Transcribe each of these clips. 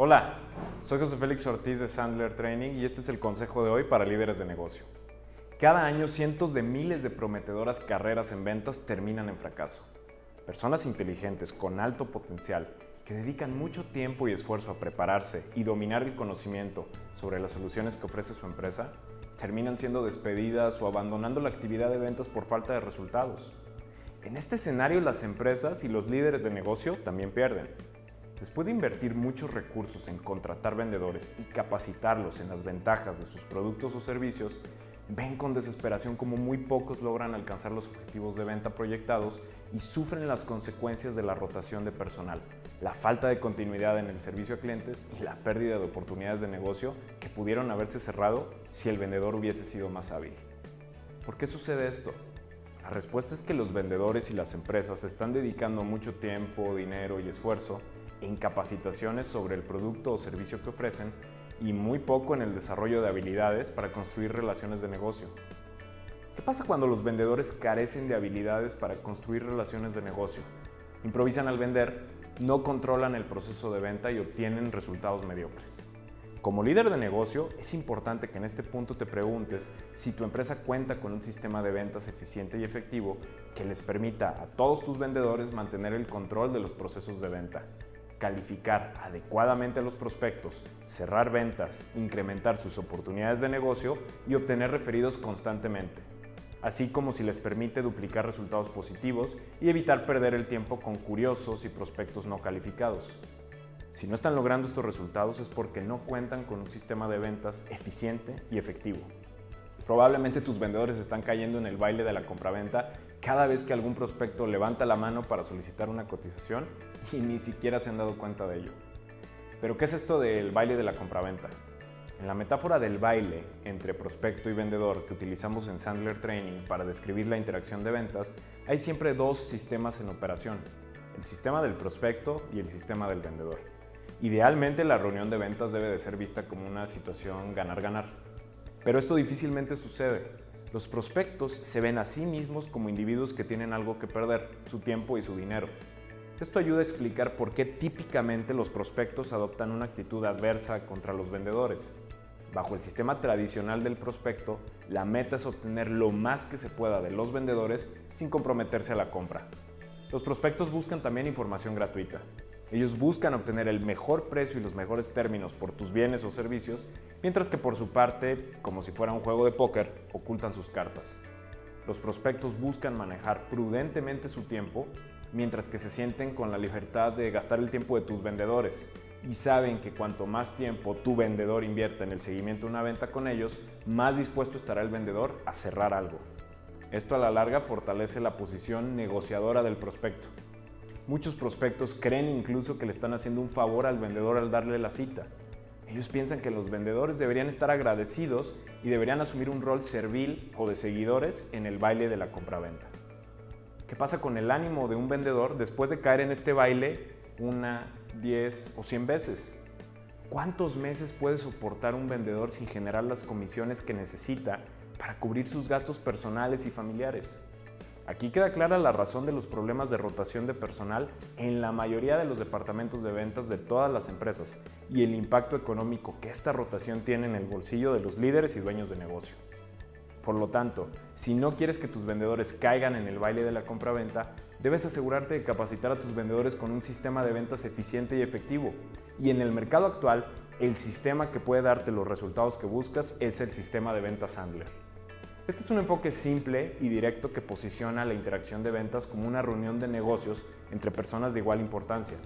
Hola, soy José Félix Ortiz de Sandler Training y este es el consejo de hoy para líderes de negocio. Cada año cientos de miles de prometedoras carreras en ventas terminan en fracaso. Personas inteligentes con alto potencial que dedican mucho tiempo y esfuerzo a prepararse y dominar el conocimiento sobre las soluciones que ofrece su empresa, terminan siendo despedidas o abandonando la actividad de ventas por falta de resultados. En este escenario las empresas y los líderes de negocio también pierden. Después de invertir muchos recursos en contratar vendedores y capacitarlos en las ventajas de sus productos o servicios, ven con desesperación como muy pocos logran alcanzar los objetivos de venta proyectados y sufren las consecuencias de la rotación de personal, la falta de continuidad en el servicio a clientes y la pérdida de oportunidades de negocio que pudieron haberse cerrado si el vendedor hubiese sido más hábil. ¿Por qué sucede esto? La respuesta es que los vendedores y las empresas están dedicando mucho tiempo, dinero y esfuerzo en capacitaciones sobre el producto o servicio que ofrecen y muy poco en el desarrollo de habilidades para construir relaciones de negocio. ¿Qué pasa cuando los vendedores carecen de habilidades para construir relaciones de negocio? Improvisan al vender, no controlan el proceso de venta y obtienen resultados mediocres. Como líder de negocio, es importante que en este punto te preguntes si tu empresa cuenta con un sistema de ventas eficiente y efectivo que les permita a todos tus vendedores mantener el control de los procesos de venta calificar adecuadamente los prospectos, cerrar ventas, incrementar sus oportunidades de negocio y obtener referidos constantemente, así como si les permite duplicar resultados positivos y evitar perder el tiempo con curiosos y prospectos no calificados. Si no están logrando estos resultados es porque no cuentan con un sistema de ventas eficiente y efectivo. Probablemente tus vendedores están cayendo en el baile de la compraventa cada vez que algún prospecto levanta la mano para solicitar una cotización y ni siquiera se han dado cuenta de ello. Pero ¿qué es esto del baile de la compraventa? En la metáfora del baile entre prospecto y vendedor que utilizamos en Sandler Training para describir la interacción de ventas, hay siempre dos sistemas en operación, el sistema del prospecto y el sistema del vendedor. Idealmente la reunión de ventas debe de ser vista como una situación ganar-ganar, pero esto difícilmente sucede. Los prospectos se ven a sí mismos como individuos que tienen algo que perder, su tiempo y su dinero. Esto ayuda a explicar por qué típicamente los prospectos adoptan una actitud adversa contra los vendedores. Bajo el sistema tradicional del prospecto, la meta es obtener lo más que se pueda de los vendedores sin comprometerse a la compra. Los prospectos buscan también información gratuita. Ellos buscan obtener el mejor precio y los mejores términos por tus bienes o servicios, mientras que por su parte, como si fuera un juego de póker, ocultan sus cartas. Los prospectos buscan manejar prudentemente su tiempo, mientras que se sienten con la libertad de gastar el tiempo de tus vendedores y saben que cuanto más tiempo tu vendedor invierta en el seguimiento de una venta con ellos, más dispuesto estará el vendedor a cerrar algo. Esto a la larga fortalece la posición negociadora del prospecto Muchos prospectos creen incluso que le están haciendo un favor al vendedor al darle la cita. Ellos piensan que los vendedores deberían estar agradecidos y deberían asumir un rol servil o de seguidores en el baile de la compraventa. ¿Qué pasa con el ánimo de un vendedor después de caer en este baile una, diez o cien veces? ¿Cuántos meses puede soportar un vendedor sin generar las comisiones que necesita para cubrir sus gastos personales y familiares? Aquí queda clara la razón de los problemas de rotación de personal en la mayoría de los departamentos de ventas de todas las empresas y el impacto económico que esta rotación tiene en el bolsillo de los líderes y dueños de negocio. Por lo tanto, si no quieres que tus vendedores caigan en el baile de la compra-venta, debes asegurarte de capacitar a tus vendedores con un sistema de ventas eficiente y efectivo. Y en el mercado actual, el sistema que puede darte los resultados que buscas es el sistema de ventas Sandler. Este es un enfoque simple y directo que posiciona la interacción de ventas como una reunión de negocios entre personas de igual importancia.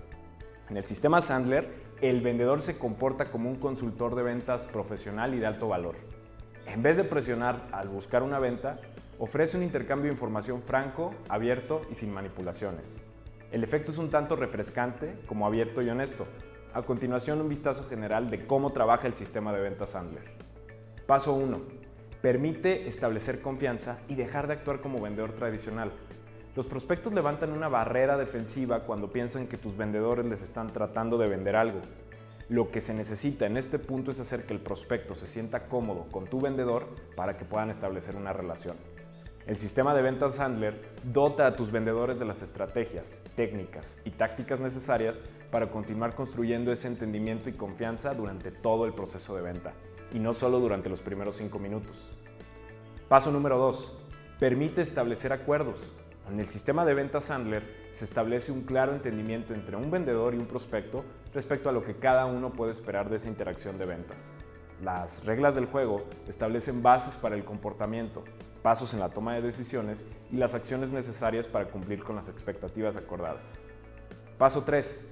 En el sistema Sandler, el vendedor se comporta como un consultor de ventas profesional y de alto valor. En vez de presionar al buscar una venta, ofrece un intercambio de información franco, abierto y sin manipulaciones. El efecto es un tanto refrescante como abierto y honesto. A continuación, un vistazo general de cómo trabaja el sistema de ventas Sandler. Paso 1 permite establecer confianza y dejar de actuar como vendedor tradicional. Los prospectos levantan una barrera defensiva cuando piensan que tus vendedores les están tratando de vender algo. Lo que se necesita en este punto es hacer que el prospecto se sienta cómodo con tu vendedor para que puedan establecer una relación. El sistema de ventas Sandler dota a tus vendedores de las estrategias, técnicas y tácticas necesarias para continuar construyendo ese entendimiento y confianza durante todo el proceso de venta, y no solo durante los primeros cinco minutos. Paso número 2. Permite establecer acuerdos. En el sistema de ventas Sandler se establece un claro entendimiento entre un vendedor y un prospecto respecto a lo que cada uno puede esperar de esa interacción de ventas. Las reglas del juego establecen bases para el comportamiento, pasos en la toma de decisiones y las acciones necesarias para cumplir con las expectativas acordadas. Paso 3.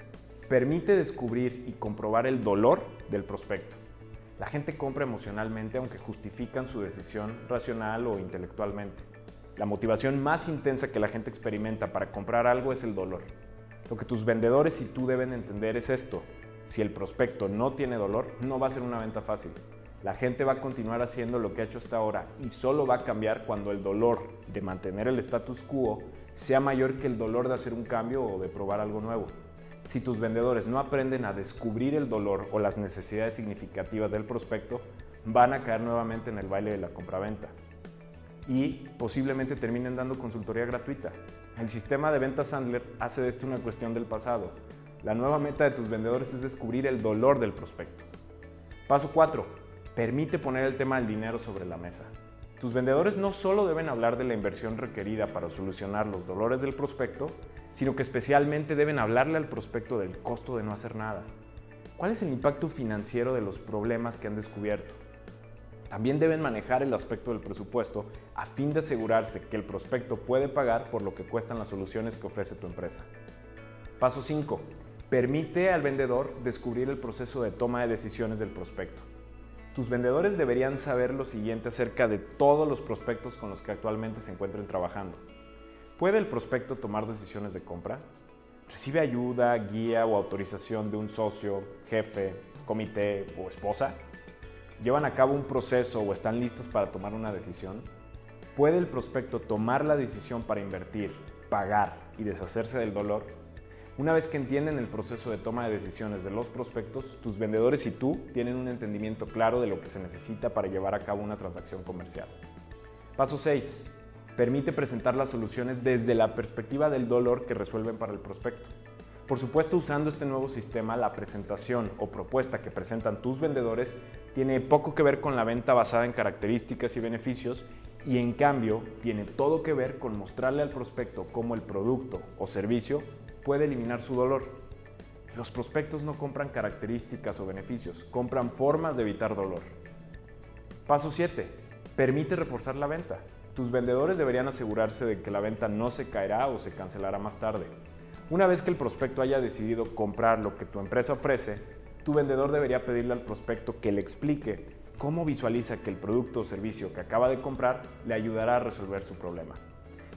Permite descubrir y comprobar el dolor del prospecto. La gente compra emocionalmente aunque justifican su decisión racional o intelectualmente. La motivación más intensa que la gente experimenta para comprar algo es el dolor. Lo que tus vendedores y tú deben entender es esto. Si el prospecto no tiene dolor, no va a ser una venta fácil. La gente va a continuar haciendo lo que ha hecho hasta ahora y solo va a cambiar cuando el dolor de mantener el status quo sea mayor que el dolor de hacer un cambio o de probar algo nuevo. Si tus vendedores no aprenden a descubrir el dolor o las necesidades significativas del prospecto, van a caer nuevamente en el baile de la compraventa y posiblemente terminen dando consultoría gratuita. El sistema de ventas Sandler hace de esto una cuestión del pasado. La nueva meta de tus vendedores es descubrir el dolor del prospecto. Paso 4 permite poner el tema del dinero sobre la mesa. Tus vendedores no solo deben hablar de la inversión requerida para solucionar los dolores del prospecto, sino que especialmente deben hablarle al prospecto del costo de no hacer nada. ¿Cuál es el impacto financiero de los problemas que han descubierto? También deben manejar el aspecto del presupuesto a fin de asegurarse que el prospecto puede pagar por lo que cuestan las soluciones que ofrece tu empresa. Paso 5. Permite al vendedor descubrir el proceso de toma de decisiones del prospecto. Tus vendedores deberían saber lo siguiente acerca de todos los prospectos con los que actualmente se encuentren trabajando. ¿Puede el prospecto tomar decisiones de compra? ¿Recibe ayuda, guía o autorización de un socio, jefe, comité o esposa? ¿Llevan a cabo un proceso o están listos para tomar una decisión? ¿Puede el prospecto tomar la decisión para invertir, pagar y deshacerse del dolor? Una vez que entienden el proceso de toma de decisiones de los prospectos, tus vendedores y tú tienen un entendimiento claro de lo que se necesita para llevar a cabo una transacción comercial. Paso 6. Permite presentar las soluciones desde la perspectiva del dolor que resuelven para el prospecto. Por supuesto, usando este nuevo sistema, la presentación o propuesta que presentan tus vendedores tiene poco que ver con la venta basada en características y beneficios y en cambio tiene todo que ver con mostrarle al prospecto cómo el producto o servicio puede eliminar su dolor. Los prospectos no compran características o beneficios, compran formas de evitar dolor. Paso 7. Permite reforzar la venta. Tus vendedores deberían asegurarse de que la venta no se caerá o se cancelará más tarde. Una vez que el prospecto haya decidido comprar lo que tu empresa ofrece, tu vendedor debería pedirle al prospecto que le explique cómo visualiza que el producto o servicio que acaba de comprar le ayudará a resolver su problema.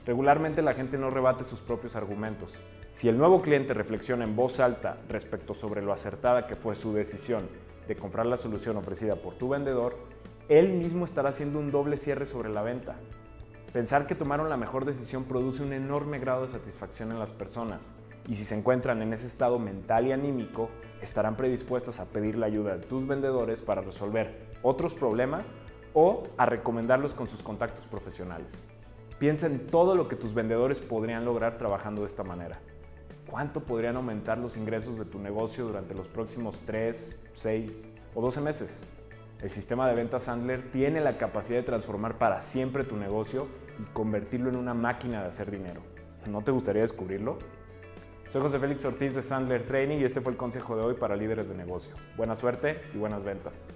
Regularmente la gente no rebate sus propios argumentos. Si el nuevo cliente reflexiona en voz alta respecto sobre lo acertada que fue su decisión de comprar la solución ofrecida por tu vendedor, él mismo estará haciendo un doble cierre sobre la venta. Pensar que tomaron la mejor decisión produce un enorme grado de satisfacción en las personas y si se encuentran en ese estado mental y anímico, estarán predispuestas a pedir la ayuda de tus vendedores para resolver otros problemas o a recomendarlos con sus contactos profesionales. Piensa en todo lo que tus vendedores podrían lograr trabajando de esta manera. ¿Cuánto podrían aumentar los ingresos de tu negocio durante los próximos 3, 6 o 12 meses? El sistema de ventas Sandler tiene la capacidad de transformar para siempre tu negocio y convertirlo en una máquina de hacer dinero. ¿No te gustaría descubrirlo? Soy José Félix Ortiz de Sandler Training y este fue el consejo de hoy para líderes de negocio. Buena suerte y buenas ventas.